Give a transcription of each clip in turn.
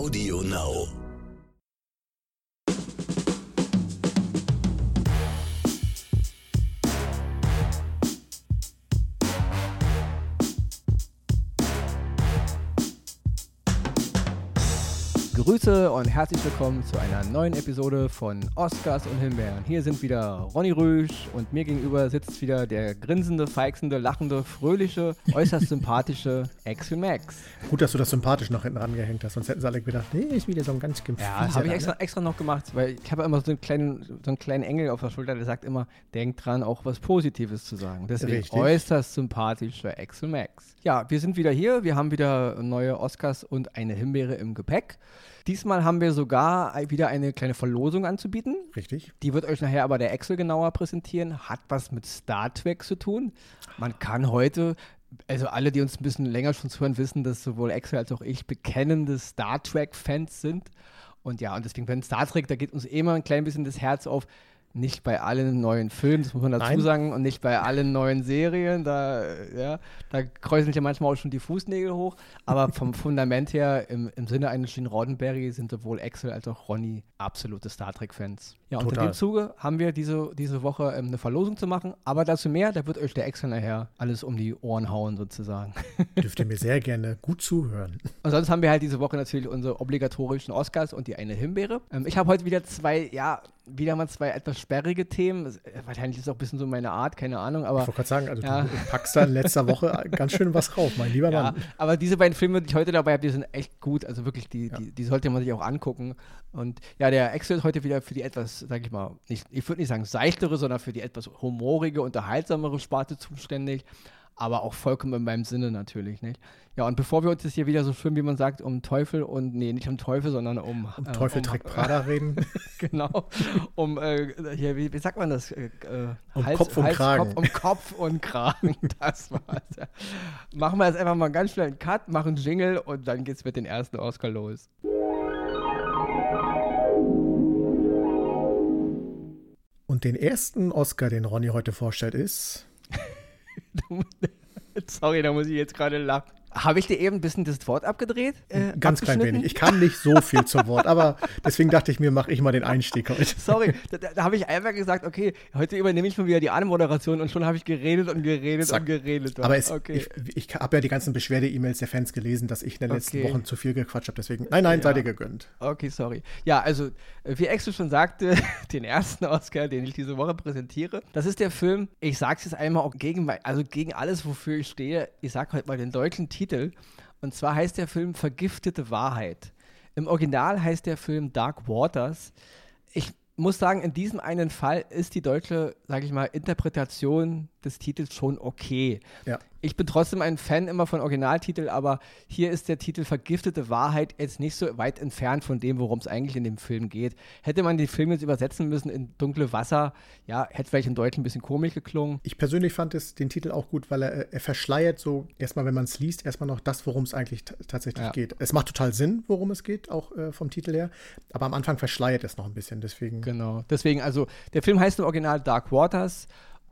Audio Now. Grüße und herzlich willkommen zu einer neuen Episode von Oscars und Himbeeren. Hier sind wieder Ronny Rüsch und mir gegenüber sitzt wieder der grinsende, feixende, lachende, fröhliche, äußerst sympathische Axel Max. Gut, dass du das sympathisch noch hinten rangehängt hast, sonst hätten sie alle gedacht, nee, ist wieder so ein ganz Ja, das habe ich extra, extra noch gemacht, weil ich habe immer so einen, kleinen, so einen kleinen Engel auf der Schulter, der sagt immer, denk dran, auch was Positives zu sagen. Deswegen Richtig. äußerst sympathischer Axel Max. Ja, wir sind wieder hier, wir haben wieder neue Oscars und eine Himbeere im Gepäck. Diesmal haben wir sogar wieder eine kleine Verlosung anzubieten. Richtig. Die wird euch nachher aber der Excel genauer präsentieren. Hat was mit Star Trek zu tun. Man kann heute, also alle, die uns ein bisschen länger schon zuhören, wissen, dass sowohl Excel als auch ich bekennende Star Trek-Fans sind. Und ja, und deswegen, wenn Star Trek, da geht uns immer ein klein bisschen das Herz auf. Nicht bei allen neuen Filmen, das muss man dazu Nein. sagen, und nicht bei allen neuen Serien. Da, ja, da kräuseln ja manchmal auch schon die Fußnägel hoch. Aber vom Fundament her, im, im Sinne eines Gene Roddenberry, sind sowohl Axel als auch Ronny absolute Star Trek-Fans. Ja, und in Total. dem Zuge haben wir diese, diese Woche ähm, eine Verlosung zu machen. Aber dazu mehr, da wird euch der Axel nachher alles um die Ohren hauen, sozusagen. Dürft ihr mir sehr gerne gut zuhören. Und sonst haben wir halt diese Woche natürlich unsere obligatorischen Oscars und die eine Himbeere. Ähm, ich habe heute wieder zwei, ja, wieder mal zwei etwas sperrige Themen. Äh, Wahrscheinlich ist es auch ein bisschen so meine Art, keine Ahnung, Ich aber. wollte gerade sagen, also Ja. du packst da in letzter Woche ganz schön was rauf, mein lieber Ja, Mann. aber diese beiden Filme, die ich heute dabei habe, die sind echt gut. Also wirklich, die, Ja. die, die sollte man sich auch angucken. Und ja, der Axel ist heute wieder für die etwas, sag ich mal, nicht, ich würde nicht sagen seichtere, sondern für die etwas humorige, unterhaltsamere Sparte zuständig. Aber auch vollkommen in meinem Sinne natürlich, nicht? Ja, und bevor wir uns jetzt hier wieder so schön, wie man sagt, um Teufel und, nee, nicht um Teufel, sondern um. Um äh, Teufel um, trägt Prada reden. genau. Um, äh, hier, wie, wie sagt man das? Äh, äh, Um Kopf und Kragen. Kopf, um Kopf und Kragen. Das war's. Ja. Machen wir jetzt einfach mal ganz schnell einen Cut, machen Jingle und dann geht's mit den ersten Oscar los. Und den ersten Oscar, den Ronny heute vorstellt, ist. Sorry, da muss ich jetzt gerade lachen. Habe ich dir eben ein bisschen das Wort abgedreht? Äh, Ganz klein wenig. Ich kann nicht so viel zum Wort, aber deswegen dachte ich mir, mache ich mal den Einstieg heute. Sorry, da, da, habe ich einfach gesagt, okay, heute übernehme ich mal wieder die Anmoderation und schon habe ich geredet und geredet Zack. und geredet. Aber es, okay. ich, ich habe ja die ganzen Beschwerde-E-Mails der Fans gelesen, dass ich in den letzten Okay. Wochen zu viel gequatscht habe. Deswegen, nein, nein, Ja. sei dir gegönnt. Okay, sorry. Ja, also, äh, wie Axel schon sagte, den ersten Oscar, den ich diese Woche präsentiere, das ist der Film, ich sag's jetzt einmal auch gegen, also gegen alles, wofür ich stehe. Ich sag heute mal den deutschen Titel. Und zwar heißt der Film Vergiftete Wahrheit. Im Original heißt der Film Dark Waters. Ich muss sagen, in diesem einen Fall ist die deutsche, sage ich mal, Interpretation des Titels schon okay. Ja. Ich bin trotzdem ein Fan immer von Originaltitel, aber hier ist der Titel Vergiftete Wahrheit jetzt nicht so weit entfernt von dem, worum es eigentlich in dem Film geht. Hätte man den Film jetzt übersetzen müssen in dunkle Wasser, ja, hätte vielleicht im Deutschen ein bisschen komisch geklungen. Ich persönlich fand es, den Titel auch gut, weil er, er verschleiert so erstmal, wenn man es liest, erstmal noch das, worum es eigentlich tatsächlich Ja. geht. Es macht total Sinn, worum es geht, auch äh, vom Titel her. Aber am Anfang verschleiert es noch ein bisschen. Deswegen, Genau. Deswegen, also, der Film heißt im Original Dark Waters,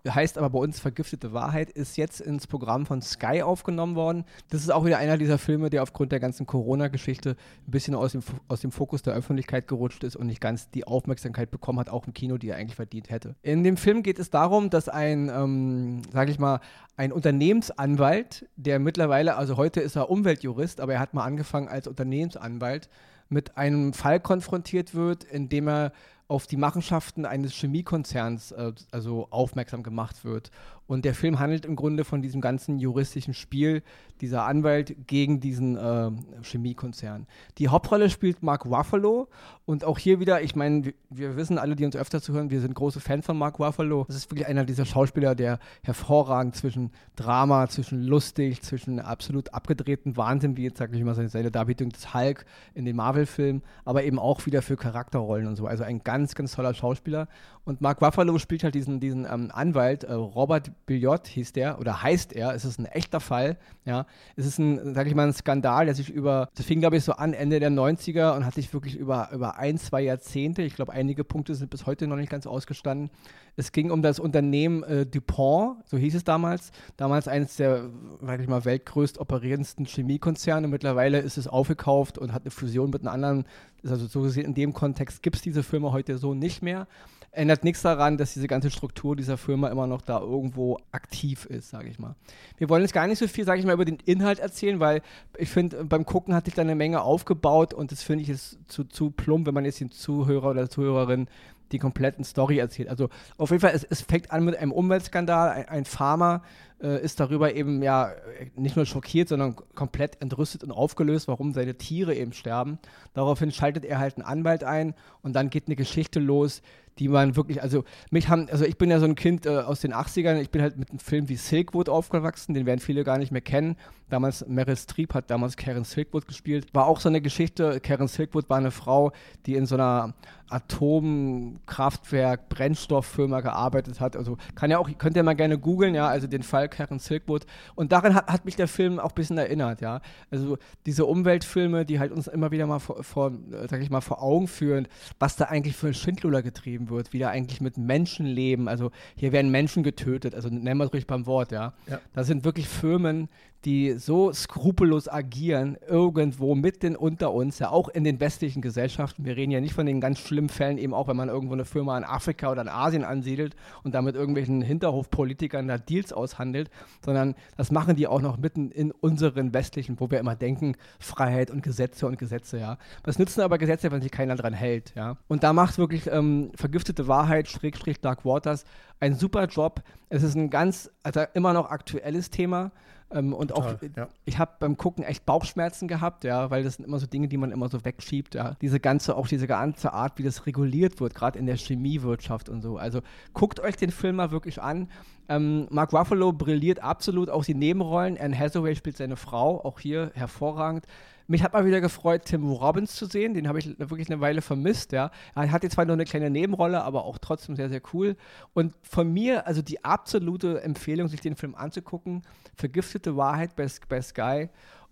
heißt aber bei uns Vergiftete Wahrheit, ist jetzt ins Programm von Sky aufgenommen worden. Das ist auch wieder einer dieser Filme, der aufgrund der ganzen Corona-Geschichte ein bisschen aus dem, aus dem Fokus der Öffentlichkeit gerutscht ist und nicht ganz die Aufmerksamkeit bekommen hat, auch im Kino, die er eigentlich verdient hätte. In dem Film geht es darum, dass ein, ähm, sage ich mal, ein Unternehmensanwalt, der mittlerweile, also heute ist er Umweltjurist, aber er hat mal angefangen als Unternehmensanwalt, mit einem Fall konfrontiert wird, in dem er auf die Machenschaften eines Chemiekonzerns äh, also aufmerksam gemacht wird. Und der Film handelt im Grunde von diesem ganzen juristischen Spiel dieser Anwalt gegen diesen äh, Chemiekonzern. Die Hauptrolle spielt Mark Ruffalo und auch hier wieder, ich meine, wir, wissen alle, die uns öfter zuhören, wir sind große Fans von Mark Ruffalo. Das ist wirklich einer dieser Schauspieler, der hervorragend zwischen Drama, zwischen lustig, zwischen absolut abgedrehten Wahnsinn, wie jetzt sage ich mal seine, seine Darbietung des Hulk in den Marvel-Filmen, aber eben auch wieder für Charakterrollen und so. Also ein ganz, ganz toller Schauspieler. Und Mark Ruffalo spielt halt diesen, diesen ähm, Anwalt, äh, Robert Billiot hieß der oder heißt er. Es ist ein echter Fall. Ja, es ist ein, sag ich mal, ein Skandal, der sich über, das fing glaube ich so an Ende der 90er und hat sich wirklich über, über ein, zwei Jahrzehnte, ich glaube einige Punkte sind bis heute noch nicht ganz ausgestanden. Es ging um das Unternehmen äh, DuPont, so hieß es damals. Damals eines der, sag ich mal, weltgrößt operierendsten Chemiekonzerne. Mittlerweile ist es aufgekauft und hat eine Fusion mit einem anderen. Also so gesehen, in dem Kontext gibt es diese Firma heute so nicht mehr ändert nichts daran, dass diese ganze Struktur dieser Firma immer noch da irgendwo aktiv ist, sage ich mal. Wir wollen jetzt gar nicht so viel, sage ich mal, über den Inhalt erzählen, weil ich finde, beim Gucken hat sich da eine Menge aufgebaut und das finde ich ist zu, zu plump, wenn man jetzt den Zuhörer oder Zuhörerin die kompletten Story erzählt. Also auf jeden Fall, es, es fängt an mit einem Umweltskandal. Ein, ein Farmer äh, ist darüber eben ja nicht nur schockiert, sondern komplett entrüstet und aufgelöst, warum seine Tiere eben sterben. Daraufhin schaltet er halt einen Anwalt ein und dann geht eine Geschichte los, die man wirklich, also mich haben, also ich bin ja so ein Kind äh, aus den 80ern, ich bin halt mit einem Film wie Silkwood aufgewachsen, den werden viele gar nicht mehr kennen. Damals, Meryl Streep hat damals Karen Silkwood gespielt. War auch so eine Geschichte, Karen Silkwood war eine Frau, die in so einer Atomkraftwerk, Brennstofffirma gearbeitet hat. Also kann ja auch, könnt ihr mal gerne googeln, ja, also den Fall Karen Silkwood. Und daran hat, hat mich der Film auch ein bisschen erinnert, ja. Also diese Umweltfilme, die halt uns immer wieder mal vor, vor sag ich mal, vor Augen führen, was da eigentlich für ein Schindluder getrieben wird, wie da eigentlich mit Menschen leben. Also hier werden Menschen getötet, also nennen wir es ruhig beim Wort, ja. ja. Da sind wirklich Firmen, die so skrupellos agieren, irgendwo mitten unter uns, ja auch in den westlichen Gesellschaften. Wir reden ja nicht von den ganz schlimmen Fällen, eben auch wenn man irgendwo eine Firma in Afrika oder in Asien ansiedelt und damit irgendwelchen Hinterhofpolitikern da Deals aushandelt, sondern das machen die auch noch mitten in unseren westlichen, wo wir immer denken, Freiheit und Gesetze und Gesetze, ja. Was nützen aber Gesetze, wenn sich keiner dran hält, ja. Und da macht wirklich ähm, vergiftete Wahrheit, Schrägstrich Dark Waters, einen super Job. Es ist ein ganz, also immer noch aktuelles Thema. Ähm, und Total, auch, ja. ich habe beim Gucken echt Bauchschmerzen gehabt, ja, weil das sind immer so Dinge, die man immer so wegschiebt, ja. Diese ganze, auch diese ganze Art, wie das reguliert wird, gerade in der Chemiewirtschaft und so. Also guckt euch den Film mal wirklich an. Ähm, Mark Ruffalo brilliert absolut, auch die Nebenrollen. Anne Hathaway spielt seine Frau, auch hier hervorragend. Mich hat mal wieder gefreut, Tim Robbins zu sehen. Den habe ich wirklich eine Weile vermisst, ja. Er hat jetzt zwar nur eine kleine Nebenrolle, aber auch trotzdem sehr, sehr cool. Und von mir, also die absolute Empfehlung, sich den Film anzugucken, Vergiftete Wahrheit bei, bei Sky.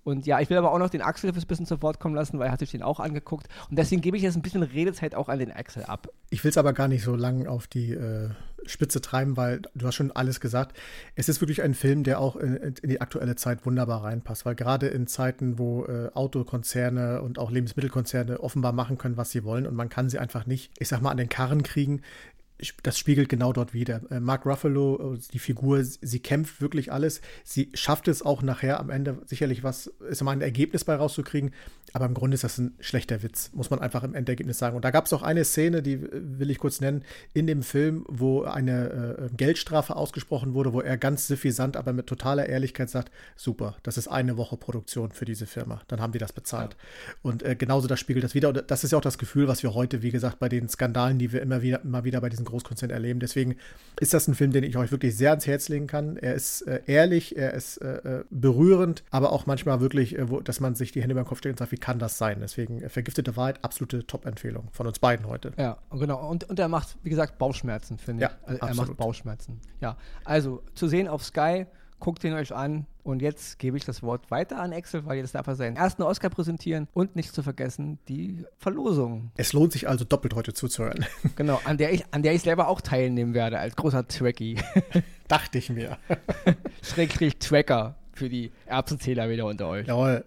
Und ja, ich will aber auch noch den Axel ein bisschen zu Wort kommen lassen, weil er hat sich den auch angeguckt. Und deswegen gebe ich jetzt ein bisschen Redezeit auch an den Axel ab. Ich will es aber gar nicht so lang auf die äh, Spitze treiben, weil du hast schon alles gesagt. Es ist wirklich ein Film, der auch in, in die aktuelle Zeit wunderbar reinpasst, weil gerade in Zeiten, wo äh, Autokonzerne und auch Lebensmittelkonzerne offenbar machen können, was sie wollen und man kann sie einfach nicht, ich sag mal, an den Karren kriegen, das spiegelt genau dort wieder. Äh, Mark Ruffalo, äh, die Figur, sie kämpft wirklich alles. Sie schafft es auch nachher am Ende sicherlich was, ist mal ein Ergebnis bei rauszukriegen. Aber im Grunde ist das ein schlechter Witz, muss man einfach im Endergebnis sagen. Und da gab es auch eine Szene, die will ich kurz nennen, in dem Film, wo eine äh, Geldstrafe ausgesprochen wurde, wo er ganz suffisant, aber mit totaler Ehrlichkeit sagt: Super, das ist eine Woche Produktion für diese Firma. Dann haben die das bezahlt. Und äh, genauso das spiegelt das wieder. Und das ist ja auch das Gefühl, was wir heute, wie gesagt, bei den Skandalen, die wir immer wieder, immer wieder bei diesen Großkonzernen erleben. Deswegen ist das ein Film, den ich euch wirklich sehr ans Herz legen kann. Er ist äh, ehrlich, er ist äh, äh, berührend, aber auch manchmal wirklich, äh, wo, dass man sich die Hände beim Kopf stellt und sagt, wie kann das sein? Deswegen äh, vergiftete Wahrheit, absolute Top-Empfehlung von uns beiden heute. Ja, genau. Und, und er macht, wie gesagt, Bauchschmerzen, finde ich. Ja, also er macht Bauchschmerzen. Ja, also zu sehen auf Sky, guckt ihn euch an. Und jetzt gebe ich das Wort weiter an Axel, weil jetzt darf er seinen ersten Oscar präsentieren und nicht zu vergessen die Verlosung. Es lohnt sich also doppelt heute zuzuhören. Genau, an der ich, an der ich selber auch teilnehmen werde als großer Trekkie. Dachte ich mir. Schrägstrich Tracker für die Erbsenzähler wieder unter euch. Jawohl.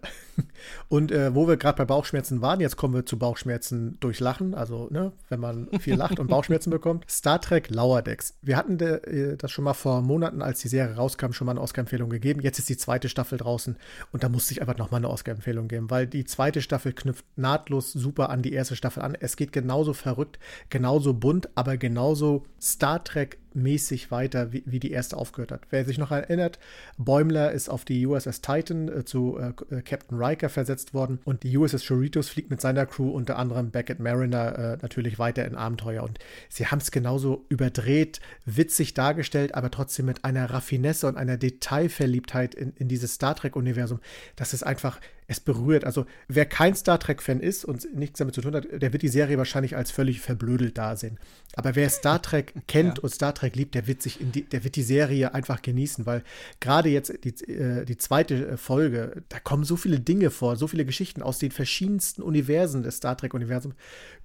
Und äh, wo wir gerade bei Bauchschmerzen waren, jetzt kommen wir zu Bauchschmerzen durch Lachen, also ne, wenn man viel lacht und Bauchschmerzen bekommt. Star Trek Lauerdex. Wir hatten de, äh, das schon mal vor Monaten, als die Serie rauskam, schon mal eine Oscar-Empfehlung gegeben. Jetzt ist die zweite Staffel draußen und da musste ich einfach nochmal eine Oscar-Empfehlung geben, weil die zweite Staffel knüpft nahtlos super an die erste Staffel an. Es geht genauso verrückt, genauso bunt, aber genauso Star Trek mäßig weiter, wie, wie, die erste aufgehört hat. Wer sich noch erinnert, Bäumler ist auf die USS Titan äh, zu äh, Captain Riker versetzt worden und die USS Choritos fliegt mit seiner Crew unter anderem Beckett Mariner äh, natürlich weiter in Abenteuer. Und sie haben es genauso überdreht, witzig dargestellt, aber trotzdem mit einer Raffinesse und einer Detailverliebtheit in, in dieses Star Trek-Universum, dass es einfach es berührt. Also wer kein Star Trek-Fan ist und nichts damit zu tun hat, der wird die Serie wahrscheinlich als völlig verblödelt dasehen. Aber wer Star Trek kennt ja. und Star Trek liebt, der wird sich in die, der wird die Serie einfach genießen, weil gerade jetzt die, äh, die zweite Folge, da kommen so viele Dinge vor, so viele Geschichten aus den verschiedensten Universen des Star Trek-Universums.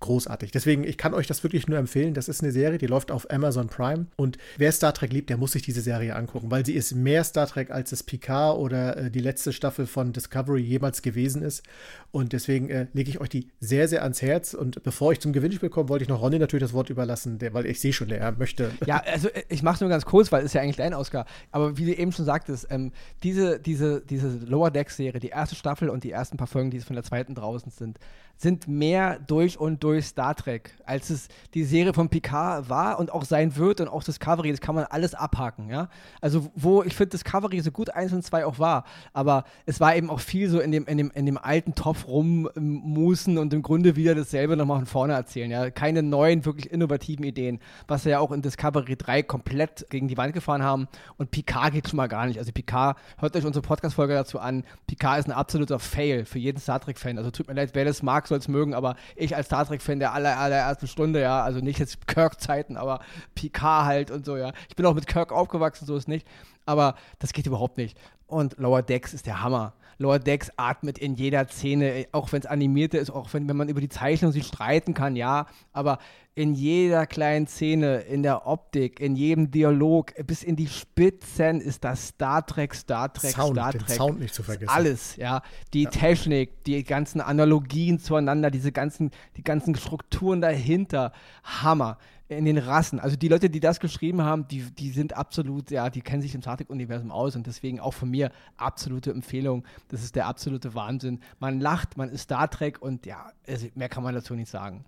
Großartig. Deswegen, ich kann euch das wirklich nur empfehlen. Das ist eine Serie, die läuft auf Amazon Prime. Und wer Star Trek liebt, der muss sich diese Serie angucken, weil sie ist mehr Star Trek, als es Picard oder äh, die letzte Staffel von Discovery jemals gewesen ist. Und deswegen äh, lege ich euch die sehr, sehr ans Herz. Und bevor ich zum Gewinnspiel komme, wollte ich noch Ronny natürlich das Wort überlassen, der, weil ich sehe schon, er möchte. Ja, also äh, ich mache es nur ganz kurz, weil es ist ja eigentlich dein Oscar. Aber wie du eben schon sagtest, ähm, diese, diese, diese Lower Deck-Serie, die erste Staffel und die ersten paar Folgen, die von der zweiten draußen sind, sind mehr durch und durch Star Trek, als es die Serie von Picard war und auch sein wird und auch Discovery, das kann man alles abhaken, ja. Also wo ich finde Discovery so gut eins und zwei auch war, aber es war eben auch viel so in dem, in dem, in dem alten Topf rummusen und im Grunde wieder dasselbe nochmal von vorne erzählen, ja. Keine neuen, wirklich innovativen Ideen, was wir ja auch in Discovery 3 komplett gegen die Wand gefahren haben und Picard geht schon mal gar nicht. Also Picard, hört euch unsere Podcast-Folge dazu an, Picard ist ein absoluter Fail für jeden Star Trek-Fan. Also tut mir leid, wer das mag, mag, soll es mögen, aber ich als Star Trek-Fan der aller, allerersten Stunde, ja, also nicht jetzt Kirk-Zeiten, aber Picard halt und so, ja. Ich bin auch mit Kirk aufgewachsen, so ist nicht, aber das geht überhaupt nicht. Und Lower Decks ist der Hammer. Lower Decks atmet in jeder Szene, auch wenn es animierte ist, auch wenn, wenn man über die Zeichnung sich streiten kann, ja, aber in jeder kleinen Szene, in der Optik, in jedem Dialog, bis in die Spitzen ist das Star Trek, Star Trek, Sound, Star Trek. Den Sound nicht zu vergessen. Alles, ja. Die ja. Technik, die ganzen Analogien zueinander, diese ganzen, die ganzen Strukturen dahinter. Hammer in den Rassen. Also die Leute, die das geschrieben haben, die, die sind absolut, ja, die kennen sich im Star Trek-Universum aus und deswegen auch von mir absolute Empfehlung. Das ist der absolute Wahnsinn. Man lacht, man ist Star Trek und ja, also mehr kann man dazu nicht sagen.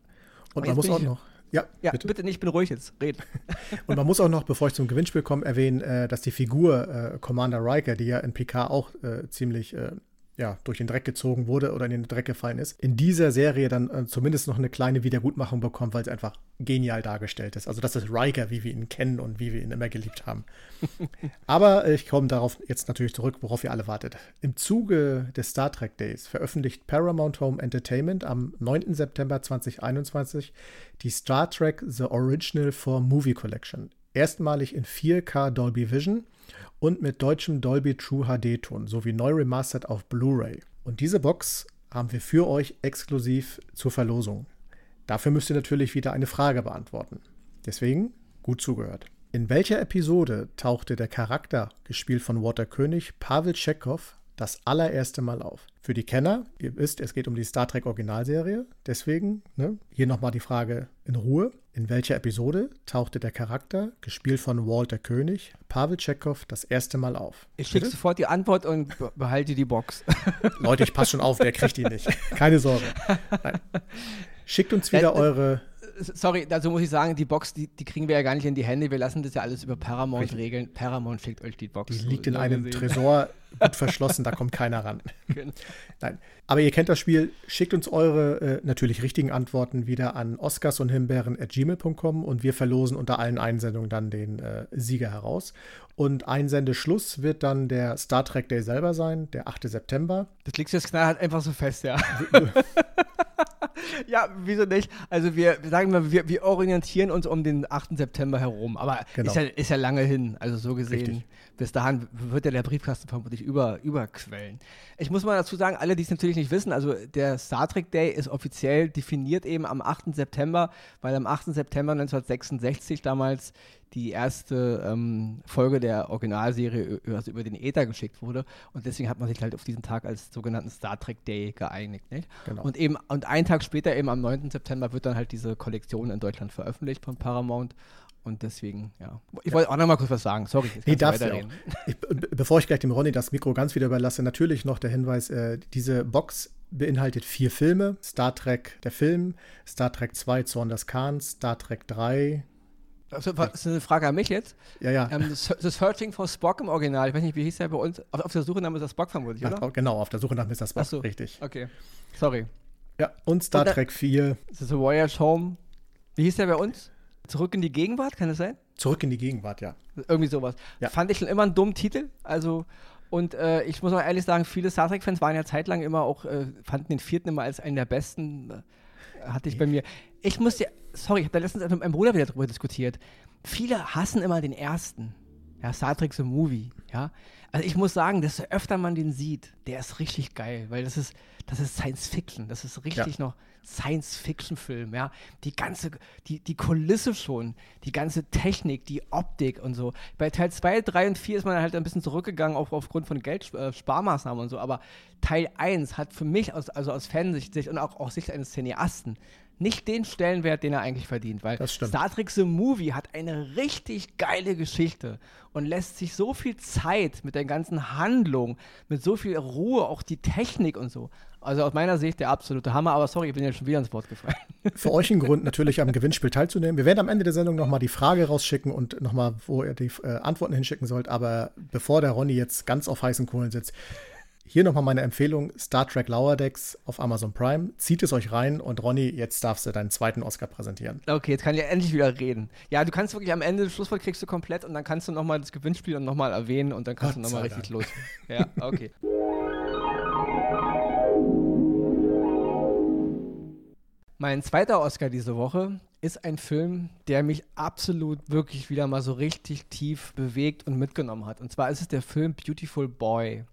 Und, und man muss auch noch. Ja, ja bitte. bitte nicht, bin ruhig jetzt, red. und man muss auch noch, bevor ich zum Gewinnspiel komme, erwähnen, äh, dass die Figur äh, Commander Riker, die ja in PK auch äh, ziemlich ja, durch den Dreck gezogen wurde oder in den Dreck gefallen ist, in dieser Serie dann äh, zumindest noch eine kleine Wiedergutmachung bekommt, weil es einfach genial dargestellt ist. Also das ist Riker, wie wir ihn kennen und wie wir ihn immer geliebt haben. Aber ich komme darauf jetzt natürlich zurück, worauf ihr alle wartet. Im Zuge des Star Trek Days veröffentlicht Paramount Home Entertainment am 9. September 2021 die Star Trek The Original for Movie Collection. Erstmalig in 4K Dolby Vision und mit deutschem Dolby True HD-Ton sowie neu remastered auf Blu-ray. Und diese Box haben wir für euch exklusiv zur Verlosung. Dafür müsst ihr natürlich wieder eine Frage beantworten. Deswegen gut zugehört. In welcher Episode tauchte der Charakter, gespielt von Walter König, Pavel Chekhov, das allererste Mal auf? Für die Kenner, ihr wisst, es geht um die Star Trek Originalserie. Deswegen ne, hier nochmal die Frage in Ruhe. In welcher Episode tauchte der Charakter, gespielt von Walter König, Pavel Chekhov, das erste Mal auf? Ich schicke sofort die Antwort und behalte die Box. Leute, ich passe schon auf, der kriegt die nicht. Keine Sorge. Nein. Schickt uns wieder äh, eure sorry, dazu muss ich sagen, die Box, die, die, kriegen wir ja gar nicht in die Hände. Wir lassen das ja alles über Paramount Richtig. regeln. Paramount schickt euch die Box. Die liegt in einem gesehen. Tresor, gut verschlossen, da kommt keiner ran. Genau. Nein. Aber ihr kennt das Spiel. Schickt uns eure äh, natürlich richtigen Antworten wieder an oscars und gmail.com und wir verlosen unter allen Einsendungen dann den äh, Sieger heraus. Und Einsendeschluss wird dann der Star Trek Day selber sein, der 8. September. Das liegt jetzt knallhart einfach so fest, ja. ja, wieso nicht? Also wir, sagen mal, wir, wir orientieren uns um den 8. September herum, aber genau. ist, ja, ist ja lange hin, also so gesehen. Richtig. Bis dahin wird ja der Briefkasten vermutlich über, überquellen. Ich muss mal dazu sagen, alle, die es natürlich nicht wissen, also der Star Trek Day ist offiziell definiert eben am 8. September, weil am 8. September 1966 damals die erste ähm, Folge der Originalserie also über den Äther geschickt wurde. Und deswegen hat man sich halt auf diesen Tag als sogenannten Star Trek Day geeinigt. Nicht? Genau. Und eben, und einen Tag später, eben am 9. September, wird dann halt diese Kollektion in Deutschland veröffentlicht von Paramount. Und deswegen, ja. Ich ja. wollte auch noch mal kurz was sagen. Sorry, ich nee, darfst weiterreden. Ich, bevor ich gleich dem Ronny das Mikro ganz wieder überlasse, natürlich noch der Hinweis, äh, diese Box beinhaltet vier Filme. Star Trek, der Film, Star Trek 2, Zorn des Khans, Star Trek 3, also, das ist eine Frage an mich jetzt. Ja, ja. Ähm, The Searching for Spock im Original, ich weiß nicht, wie hieß der bei uns? Auf, auf der Suche nach Mr. Spock vermutlich, oder? Ach, genau, auf der Suche nach Mr. Spock, so. richtig. Okay, sorry. Ja, und Star und Trek 4. Das ist The Voyage Home. Wie hieß der bei uns? Zurück in die Gegenwart, kann das sein? Zurück in die Gegenwart, ja. Irgendwie sowas. Ja. Fand ich schon immer einen dummen Titel. Also, Und äh, ich muss auch ehrlich sagen, viele Star Trek-Fans waren ja zeitlang immer auch, äh, fanden den vierten immer als einen der besten. Äh, hatte ich bei mir. Ich muss dir, sorry, ich habe da letztens mit meinem Bruder wieder drüber diskutiert. Viele hassen immer den ersten. Ja, Star Trek The Movie, ja. Also ich muss sagen, desto öfter man den sieht, der ist richtig geil, weil das ist, das ist Science Fiction. Das ist richtig ja. noch Science-Fiction-Film, ja. Die ganze, die, die Kulisse schon, die ganze Technik, die Optik und so. Bei Teil 2, 3 und 4 ist man halt ein bisschen zurückgegangen, auch aufgrund von Geldsparmaßnahmen äh, und so. Aber Teil 1 hat für mich, aus, also aus Fansicht und auch aus Sicht eines Cineasten, nicht den Stellenwert, den er eigentlich verdient, weil Star Trek The Movie hat eine richtig geile Geschichte und lässt sich so viel Zeit mit der ganzen Handlung, mit so viel Ruhe, auch die Technik und so. Also aus meiner Sicht der absolute Hammer, aber sorry, ich bin ja schon wieder ins Wort gefallen. Für euch ein Grund, natürlich am Gewinnspiel teilzunehmen. Wir werden am Ende der Sendung nochmal die Frage rausschicken und nochmal, wo ihr die äh, Antworten hinschicken sollt. Aber bevor der Ronny jetzt ganz auf heißen Kohlen sitzt, hier nochmal meine Empfehlung: Star Trek Lower Decks auf Amazon Prime. Zieht es euch rein und Ronny, jetzt darfst du deinen zweiten Oscar präsentieren. Okay, jetzt kann ich endlich wieder reden. Ja, du kannst wirklich am Ende, das Schlusswort kriegst du komplett und dann kannst du nochmal das Gewinnspiel und nochmal erwähnen und dann kannst Gott du nochmal richtig los. Ja, okay. Mein zweiter Oscar diese Woche ist ein Film, der mich absolut wirklich wieder mal so richtig tief bewegt und mitgenommen hat. Und zwar ist es der Film Beautiful Boy.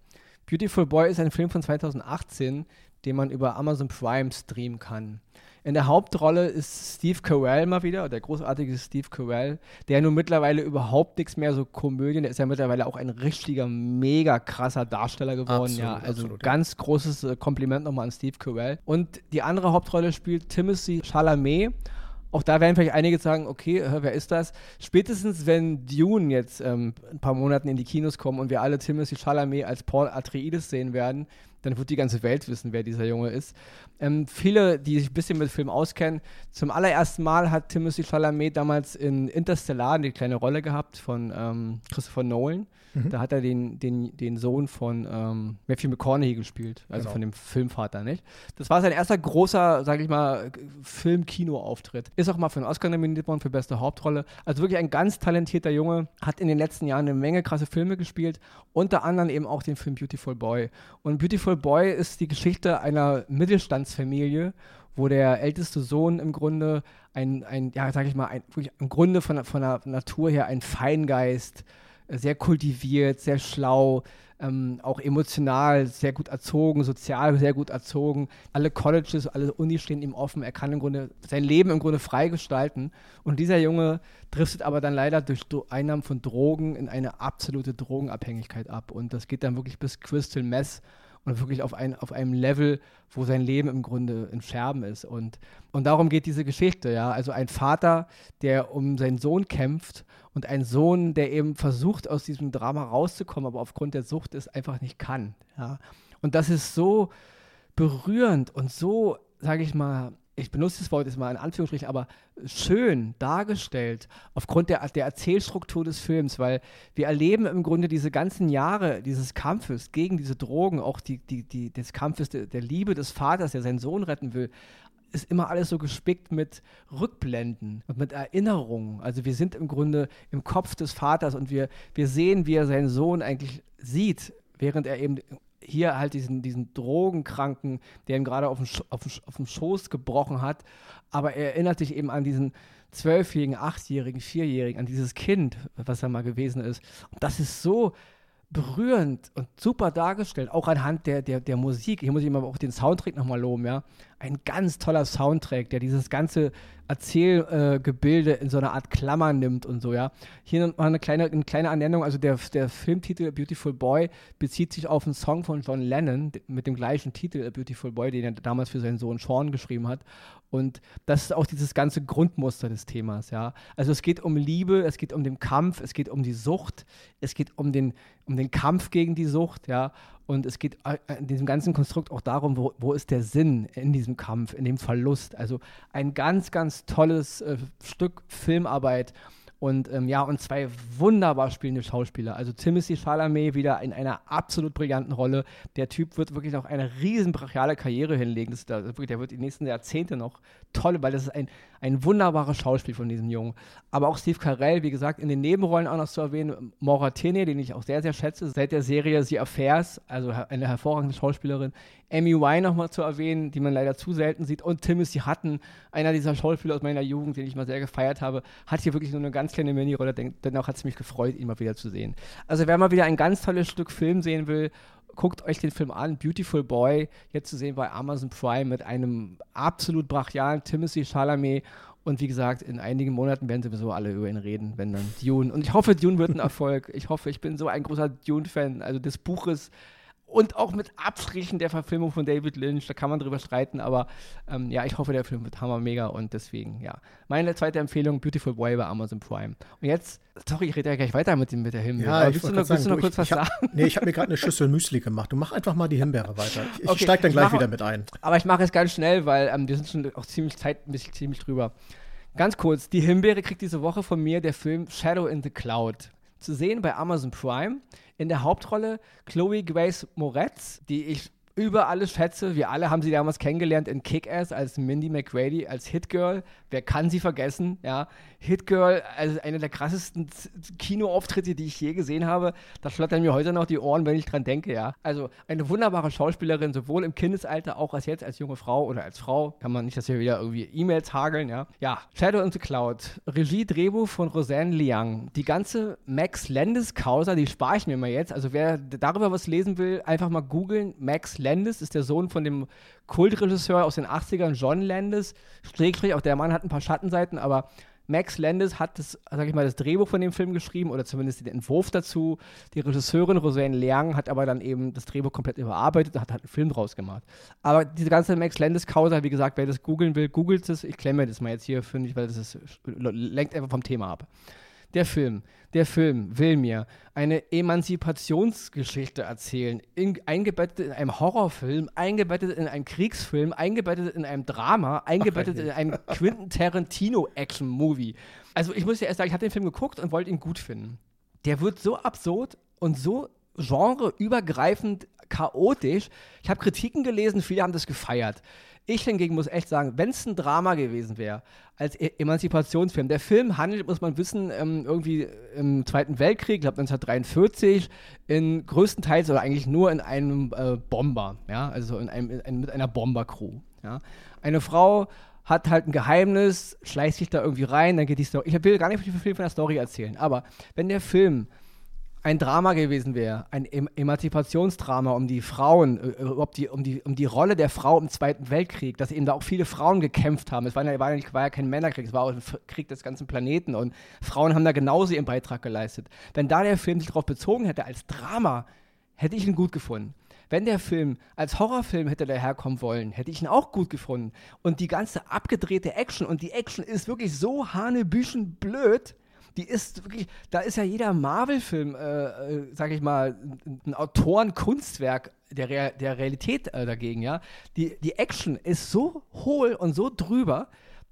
Beautiful Boy ist ein Film von 2018, den man über Amazon Prime streamen kann. In der Hauptrolle ist Steve Carell mal wieder, der großartige Steve Carell, der nun mittlerweile überhaupt nichts mehr so Komödien, der ist ja mittlerweile auch ein richtiger, mega krasser Darsteller geworden. Absolut, ja, also absolut, ganz ja. großes äh, Kompliment nochmal an Steve Carell. Und die andere Hauptrolle spielt Timothy Chalamet. Auch da werden vielleicht einige sagen, okay, wer ist das? Spätestens, wenn Dune jetzt ähm, ein paar Monaten in die Kinos kommen und wir alle Timothy Chalamet als Paul Atreides sehen werden, dann wird die ganze Welt wissen, wer dieser Junge ist. Ähm, viele, die sich ein bisschen mit Film auskennen, zum allerersten Mal hat Timothy Chalamet damals in Interstellar eine kleine Rolle gehabt von ähm, Christopher Nolan. Mhm. Da hat er den, den, den Sohn von ähm, Matthew McConaughey gespielt, also genau. von dem Filmvater, nicht? Das war sein erster großer, sag ich mal, Film-Kino-Auftritt. Ist auch mal für einen Oscar nominiert worden für beste Hauptrolle. Also wirklich ein ganz talentierter Junge, hat in den letzten Jahren eine Menge krasse Filme gespielt, unter anderem eben auch den Film Beautiful Boy. Und Beautiful Boy ist die Geschichte einer Mittelstandsfamilie, wo der älteste Sohn im Grunde ein, ein ja, sag ich mal, ein, wirklich im Grunde von, von der Natur her ein Feingeist, sehr kultiviert, sehr schlau, ähm, auch emotional sehr gut erzogen, sozial sehr gut erzogen. Alle Colleges, alle Unis stehen ihm offen. Er kann im Grunde sein Leben im Grunde frei gestalten. Und dieser Junge driftet aber dann leider durch Einnahmen von Drogen in eine absolute Drogenabhängigkeit ab. Und das geht dann wirklich bis Crystal Mess und wirklich auf, ein, auf einem Level, wo sein Leben im Grunde in Scherben ist. Und, und darum geht diese Geschichte, ja. Also ein Vater, der um seinen Sohn kämpft und ein Sohn, der eben versucht, aus diesem Drama rauszukommen, aber aufgrund der Sucht es einfach nicht kann. Ja. Und das ist so berührend und so, sage ich mal, ich benutze das Wort jetzt mal in Anführungsstrichen, aber schön dargestellt aufgrund der, der Erzählstruktur des Films, weil wir erleben im Grunde diese ganzen Jahre dieses Kampfes gegen diese Drogen, auch die, die, die, des Kampfes der, der Liebe des Vaters, der seinen Sohn retten will, ist immer alles so gespickt mit Rückblenden und mit Erinnerungen. Also wir sind im Grunde im Kopf des Vaters und wir, wir sehen, wie er seinen Sohn eigentlich sieht, während er eben hier halt diesen, diesen Drogenkranken, der ihm gerade auf dem, auf, auf Schoß gebrochen hat, aber er erinnert sich eben an diesen zwölfjährigen, achtjährigen, vierjährigen, an dieses Kind, was er mal gewesen ist. Und das ist so berührend und super dargestellt, auch anhand der, der, der Musik. Hier muss ich mal auch den Soundtrack nochmal loben, ja. Ein ganz toller Soundtrack, der dieses ganze Erzählgebilde äh, in so eine Art Klammer nimmt und so, ja. Hier noch eine kleine, eine kleine Ernennung, also der, der Filmtitel Beautiful Boy bezieht sich auf einen Song von John Lennon mit dem gleichen Titel Beautiful Boy, den er damals für seinen Sohn Sean geschrieben hat. Und das ist auch dieses ganze Grundmuster des Themas, ja. Also es geht um Liebe, es geht um den Kampf, es geht um die Sucht, es geht um den, um den Kampf gegen die Sucht, ja. Und es geht äh, in diesem ganzen Konstrukt auch darum, wo, wo ist der Sinn in diesem Kampf, in dem Verlust. Also ein ganz, ganz tolles äh, Stück Filmarbeit Und ähm, ja, und zwei wunderbar spielende Schauspieler. Also Timothy Chalamet wieder in einer absolut brillanten Rolle. Der Typ wird wirklich noch eine riesen brachiale Karriere hinlegen. Das, das, der wird die nächsten Jahrzehnte noch toll, weil das ist ein, ein wunderbares Schauspiel von diesem Jungen. Aber auch Steve Carell, wie gesagt, in den Nebenrollen auch noch zu erwähnen. Maura Tierney, den ich auch sehr, sehr schätze, seit der Serie The Affairs, also eine hervorragende Schauspielerin. Amy Wine nochmal zu erwähnen, die man leider zu selten sieht. Und Timothy Hutton, einer dieser Schauspieler aus meiner Jugend, den ich mal sehr gefeiert habe, hat hier wirklich nur eine ganz kleine Mini-Rolle. Dennoch hat es mich gefreut, ihn mal wieder zu sehen. Also wer mal wieder ein ganz tolles Stück Film sehen will, guckt euch den Film an, Beautiful Boy, jetzt zu sehen bei Amazon Prime mit einem absolut brachialen Timothy Chalamet. Und wie gesagt, in einigen Monaten werden sowieso alle über ihn reden, wenn dann Dune. Und ich hoffe, Dune wird ein Erfolg. Ich hoffe, ich bin so ein großer Dune-Fan. Also des Buches und auch mit Abstrichen der Verfilmung von David Lynch, da kann man drüber streiten, aber ähm, ja, ich hoffe, der Film wird hammer mega und deswegen, ja. Meine zweite Empfehlung, Beautiful Boy bei Amazon Prime. Und jetzt, sorry, ich rede ja gleich weiter mit, dem, mit der Himbeere. Ja, willst, du noch, willst du noch kurz ich, was ich hab, sagen? Nee, ich habe mir gerade eine Schüssel Müsli gemacht. Du mach einfach mal die Himbeere weiter. Ich, okay, steige dann gleich mach, wieder mit ein. Aber ich mache es ganz schnell, weil ähm, wir sind schon auch ziemlich Zeit, ein bisschen ziemlich drüber. Ganz kurz, die Himbeere kriegt diese Woche von mir der Film Shadow in the Cloud. Zu sehen bei Amazon Prime. In der Hauptrolle Chloe Grace Moretz, die ich über alles schätze. Wir alle haben sie damals kennengelernt in Kick-Ass als Mindy McGrady, als Hit-Girl. Wer kann sie vergessen? Ja, Hit-Girl, also eine der krassesten Kinoauftritte, die ich je gesehen habe. Da schlottern mir heute noch die Ohren, wenn ich dran denke, ja. Also eine wunderbare Schauspielerin, sowohl im Kindesalter auch als jetzt als junge Frau oder als Frau. Kann man nicht, dass wir wieder irgendwie E-Mails hageln, ja. Ja, Shadow in the Cloud. Regie, Drehbuch von Roseanne Liang. Die ganze Max Landis-Causa, die spare ich mir mal jetzt. Also wer darüber was lesen will, einfach mal googeln. Max Landis ist der Sohn von dem Kultregisseur aus den 80ern, John Landis. Schrägstrich, auch der Mann hat ein paar Schattenseiten, aber Max Landis hat das, sag ich mal, das Drehbuch von dem Film geschrieben oder zumindest den Entwurf dazu. Die Regisseurin Roseanne Liang hat aber dann eben das Drehbuch komplett überarbeitet und hat halt einen Film draus gemacht. Aber diese ganze Max Landis-Causa, wie gesagt, wer das googeln will, googelt es. Ich klemme das mal jetzt hier, finde ich, weil das ist, lenkt einfach vom Thema ab. Der Film, der Film will mir eine Emanzipationsgeschichte erzählen, in, eingebettet in einem Horrorfilm, eingebettet in einem Kriegsfilm, eingebettet in einem Drama, eingebettet Ach, in einem Quentin Tarantino-Action-Movie. Also ich muss ja erst sagen, ich habe den Film geguckt und wollte ihn gut finden. Der wird so absurd und so genreübergreifend chaotisch. Ich habe Kritiken gelesen, viele haben das gefeiert. Ich hingegen muss echt sagen, wenn es ein Drama gewesen wäre, als e Emanzipationsfilm, der Film handelt, muss man wissen, ähm, irgendwie im Zweiten Weltkrieg, ich glaube 1943, in größtenteils oder eigentlich nur in einem äh, Bomber, ja, also in einem, in, mit einer Bombercrew. Ja. Eine Frau hat halt ein Geheimnis, schleicht sich da irgendwie rein, dann geht die Story. Ich will gar nicht viel von der Story erzählen, aber wenn der Film ein Drama gewesen wäre, ein em Emanzipationsdrama um die Frauen, äh, äh die, um, die, um die Rolle der Frau im Zweiten Weltkrieg, dass eben da auch viele Frauen gekämpft haben. Es war ja, war ja, kein Männerkrieg, es war auch ein Krieg des ganzen Planeten und Frauen haben da genauso ihren Beitrag geleistet. Wenn da der Film sich darauf bezogen hätte als Drama, hätte ich ihn gut gefunden. Wenn der Film als Horrorfilm hätte daherkommen wollen, hätte ich ihn auch gut gefunden. Und die ganze abgedrehte Action, und die Action ist wirklich so hanebüchen blöd, die ist wirklich, da ist ja jeder Marvel-Film, äh, äh, sag ich mal, ein Autorenkunstwerk der, Real, der Realität äh, dagegen, ja. Die, die Action ist so hohl und so drüber,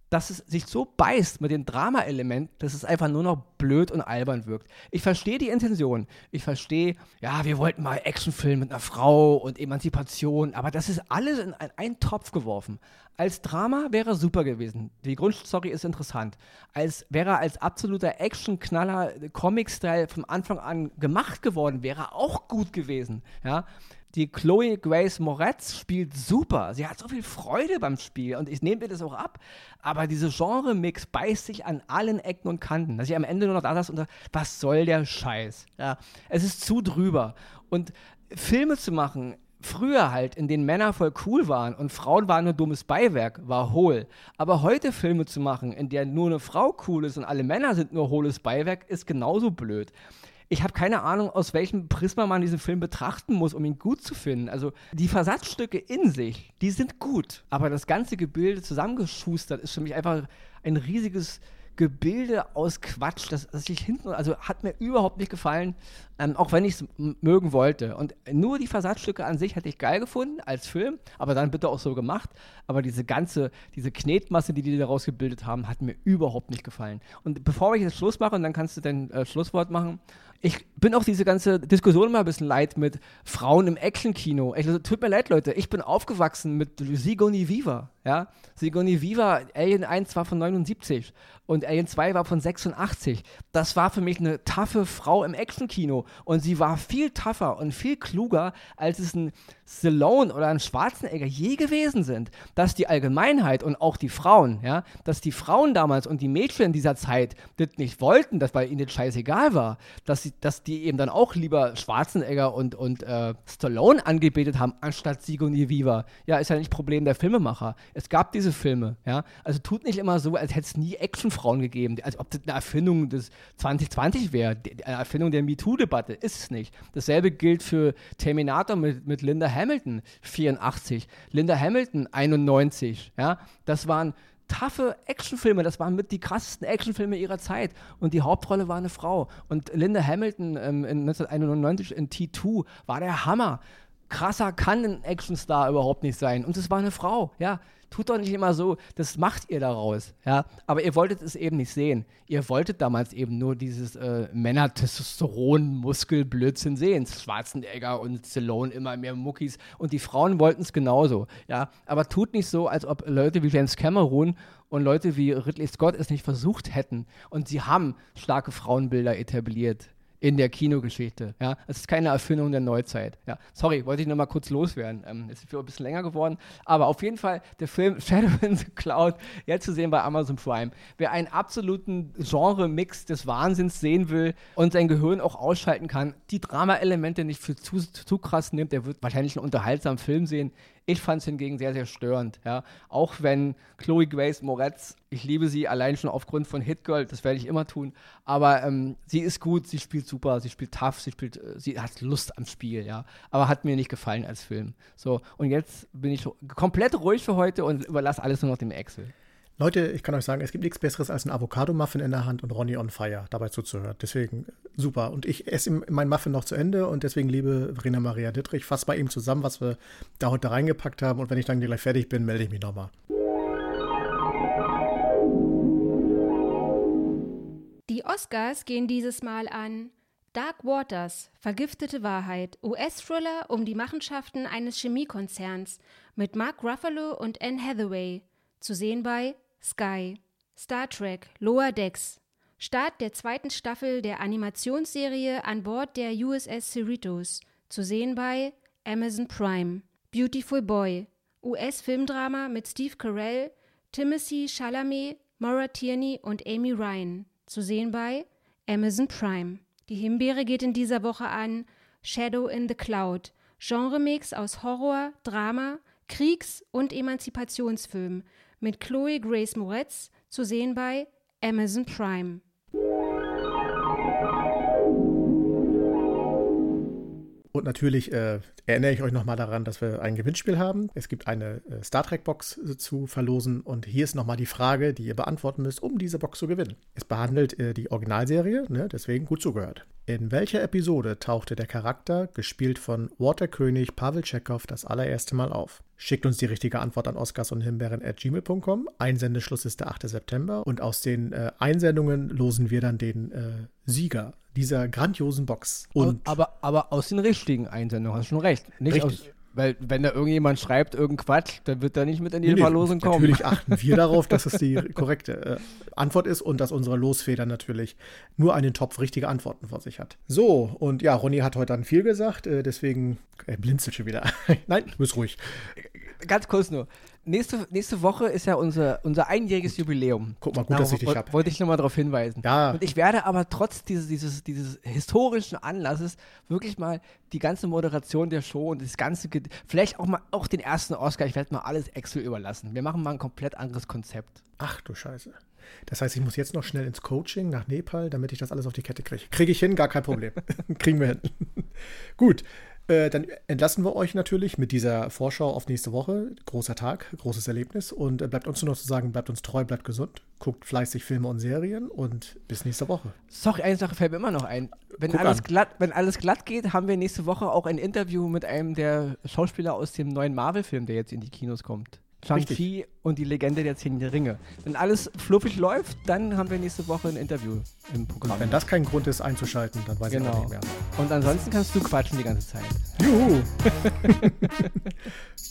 dass es sich so beißt mit dem Drama-Element, dass es einfach nur noch blöd und albern wirkt. Ich verstehe die Intention. Ich verstehe, ja, wir wollten mal Actionfilm mit einer Frau und Emanzipation, aber das ist alles in einen Topf geworfen. Als Drama wäre super gewesen. Die Grundstory ist interessant. Als wäre als absoluter Action-Knaller Comic-Style vom Anfang an gemacht geworden, wäre auch gut gewesen. Ja die Chloe Grace Moretz spielt super. Sie hat so viel Freude beim Spiel und ich nehme mir das auch ab. Aber diese Genre-Mix beißt sich an allen Ecken und Kanten. Dass ich am Ende nur noch da saß und dachte, was soll der Scheiß? Ja, es ist zu drüber. Und Filme zu machen, früher halt, in denen Männer voll cool waren und Frauen waren nur dummes Beiwerk, war hohl. Aber heute Filme zu machen, in denen nur eine Frau cool ist und alle Männer sind nur hohles Beiwerk, ist genauso blöd ich habe keine Ahnung, aus welchem Prisma man diesen Film betrachten muss, um ihn gut zu finden. Also die Versatzstücke in sich, die sind gut, aber das ganze Gebilde zusammengeschustert ist für mich einfach ein riesiges Gebilde aus Quatsch. Das, das ich hinten, also hat mir überhaupt nicht gefallen, ähm, auch wenn ich es mögen wollte. Und nur die Versatzstücke an sich hätte ich geil gefunden als Film, aber dann bitte auch so gemacht. Aber diese ganze, diese Knetmasse, die die daraus gebildet haben, hat mir überhaupt nicht gefallen. Und bevor ich jetzt Schluss mache, und dann kannst du dein äh, Schlusswort machen, ich bin auch diese ganze Diskussion immer ein bisschen leid mit Frauen im Actionkino. Also, tut mir leid, Leute, ich bin aufgewachsen mit Sigourney Viva. Ja? Sigourney Viva, Alien 1 war von 79 und Alien 2 war von 86. Das war für mich eine taffe Frau im Actionkino und sie war viel tougher und viel kluger, als es ein Stallone oder ein Schwarzenegger je gewesen sind. Dass die Allgemeinheit und auch die Frauen, ja, dass die Frauen damals und die Mädchen in dieser Zeit das nicht wollten, dass weil ihnen das scheißegal war, dass, sie, dass die eben dann auch lieber Schwarzenegger und, und äh, Stallone angebetet haben, anstatt Sigourney Viva. Ja, ist ja nicht Problem der Filmemacher. Es gab diese Filme, ja. Also tut nicht immer so, als hätte es nie Actionfrauen gegeben, als ob das eine Erfindung des 2020 wäre, eine Erfindung der MeToo-Debatte. Ist es nicht. Dasselbe gilt für Terminator mit, mit Linda Hamilton, 84. Linda Hamilton, 91. Ja, das waren taffe Actionfilme, das waren mit die krassesten Actionfilme ihrer Zeit. Und die Hauptrolle war eine Frau. Und Linda Hamilton ähm, in 1991 in T2 war der Hammer. Krasser kann ein Actionstar überhaupt nicht sein. Und es war eine Frau, ja tut doch nicht immer so, das macht ihr daraus, ja. Aber ihr wolltet es eben nicht sehen. Ihr wolltet damals eben nur dieses äh, Männer-Testosteron-Muskel-Blödsinn sehen. Schwarzenegger und Stallone immer mehr Muckis und die Frauen wollten es genauso, ja. Aber tut nicht so, als ob Leute wie James Cameron und Leute wie Ridley Scott es nicht versucht hätten. Und sie haben starke Frauenbilder etabliert in der Kinogeschichte. Ja, es ist keine Erfindung der Neuzeit. Ja, sorry, wollte ich noch mal kurz loswerden. Ähm, ist für ein bisschen länger geworden, aber auf jeden Fall der Film Shadow in the Cloud jetzt zu sehen bei Amazon Prime. Wer einen absoluten Genre-Mix des Wahnsinns sehen will und sein Gehirn auch ausschalten kann, die Drama-Elemente nicht für zu, zu krass nimmt, der wird wahrscheinlich einen unterhaltsamen Film sehen. Ich fand es hingegen sehr, sehr störend. Ja. Auch wenn Chloe Grace Moretz, ich liebe sie allein schon aufgrund von Hit Girl, das werde ich immer tun, aber ähm, sie ist gut, sie spielt super, sie spielt tough, sie spielt, äh, sie hat Lust am Spiel, ja. Aber hat mir nicht gefallen als Film. So, und jetzt bin ich komplett ruhig für heute und überlasse alles nur noch dem Excel. Leute, ich kann euch sagen, es gibt nichts Besseres als ein Avocado-Muffin in der Hand und Ronny on Fire dabei zuzuhören. Deswegen super. Und ich esse mein Muffin noch zu Ende und deswegen, liebe Verena Maria Dittrich, fass bei ihm zusammen, was wir da heute reingepackt haben. Und wenn ich dann gleich fertig bin, melde ich mich nochmal. Die Oscars gehen dieses Mal an Dark Waters, Vergiftete Wahrheit, US-Thriller um die Machenschaften eines Chemiekonzerns mit Mark Ruffalo und Anne Hathaway. Zu sehen bei Sky, Star Trek, Lower Decks, Start der zweiten Staffel der Animationsserie an Bord der USS Cerritos, zu sehen bei Amazon Prime, Beautiful Boy, US-Filmdrama mit Steve Carell, Timothy Chalamet, Maura Tierney und Amy Ryan, zu sehen bei Amazon Prime. Die Himbeere geht in dieser Woche an Shadow in the Cloud, Genremix aus Horror, Drama, Kriegs- und Emanzipationsfilm mit Chloe Grace Moretz zu sehen bei Amazon Prime. Und natürlich äh, erinnere ich euch nochmal daran, dass wir ein Gewinnspiel haben. Es gibt eine äh, Star Trek Box äh, zu verlosen und hier ist nochmal die Frage, die ihr beantworten müsst, um diese Box zu gewinnen. Es behandelt äh, die Originalserie, ne, deswegen gut zugehört. In welcher Episode tauchte der Charakter, gespielt von Waterkönig Pavel Chekhov, das allererste Mal auf? Schickt uns die richtige Antwort an oscars und Himbeeren at gmail.com. Einsendeschluss ist der 8. September und aus den äh, Einsendungen losen wir dann den äh, Sieger dieser grandiosen Box. Und aber, aber aus den richtigen Einsendungen, hast du schon recht. Nicht richtig. aus weil, wenn da irgendjemand schreibt, irgendein Quatsch, dann wird er nicht mit in die nee, Verlosung kommen. Natürlich achten wir darauf, dass es die korrekte äh, Antwort ist und dass unsere Losfeder natürlich nur einen Topf richtige Antworten vor sich hat. So, und ja, Ronny hat heute dann viel gesagt, äh, deswegen er blinzelt schon wieder. Nein, du bist ruhig. Ganz kurz nur nächste, nächste Woche ist ja unser, unser einjähriges Jubiläum. Guck mal, gut, Darauf, dass ich dich habe. Wollte ich nochmal darauf hinweisen. Ja. Und ich werde aber trotz dieses, dieses, dieses historischen Anlasses wirklich mal die ganze Moderation der Show und das ganze, vielleicht auch mal auch den ersten Oscar, ich werde mal alles Excel überlassen. Wir machen mal ein komplett anderes Konzept. Ach du Scheiße. Das heißt, ich muss jetzt noch schnell ins Coaching nach Nepal, damit ich das alles auf die Kette kriege. Kriege ich hin, gar kein Problem. Kriegen wir hin. Gut. Äh, dann entlassen wir euch natürlich mit dieser Vorschau auf nächste Woche. Großer Tag, großes Erlebnis. Und äh, bleibt uns nur noch zu sagen, bleibt uns treu, bleibt gesund, guckt fleißig Filme und Serien und bis nächste Woche. Sorry, eine Sache fällt mir immer noch ein. Wenn Guck alles, an. glatt, wenn alles glatt geht, haben wir nächste Woche auch ein Interview mit einem der Schauspieler aus dem neuen Marvel-Film, der jetzt in die Kinos kommt. Shang-Chi und die Legende der Zehn Ringe. Wenn alles fluffig läuft, dann haben wir nächste Woche ein Interview im Programm. Wenn das kein Grund ist einzuschalten, dann weiß ich auch genau. nicht mehr. Und ansonsten kannst du quatschen die ganze Zeit. Juhu!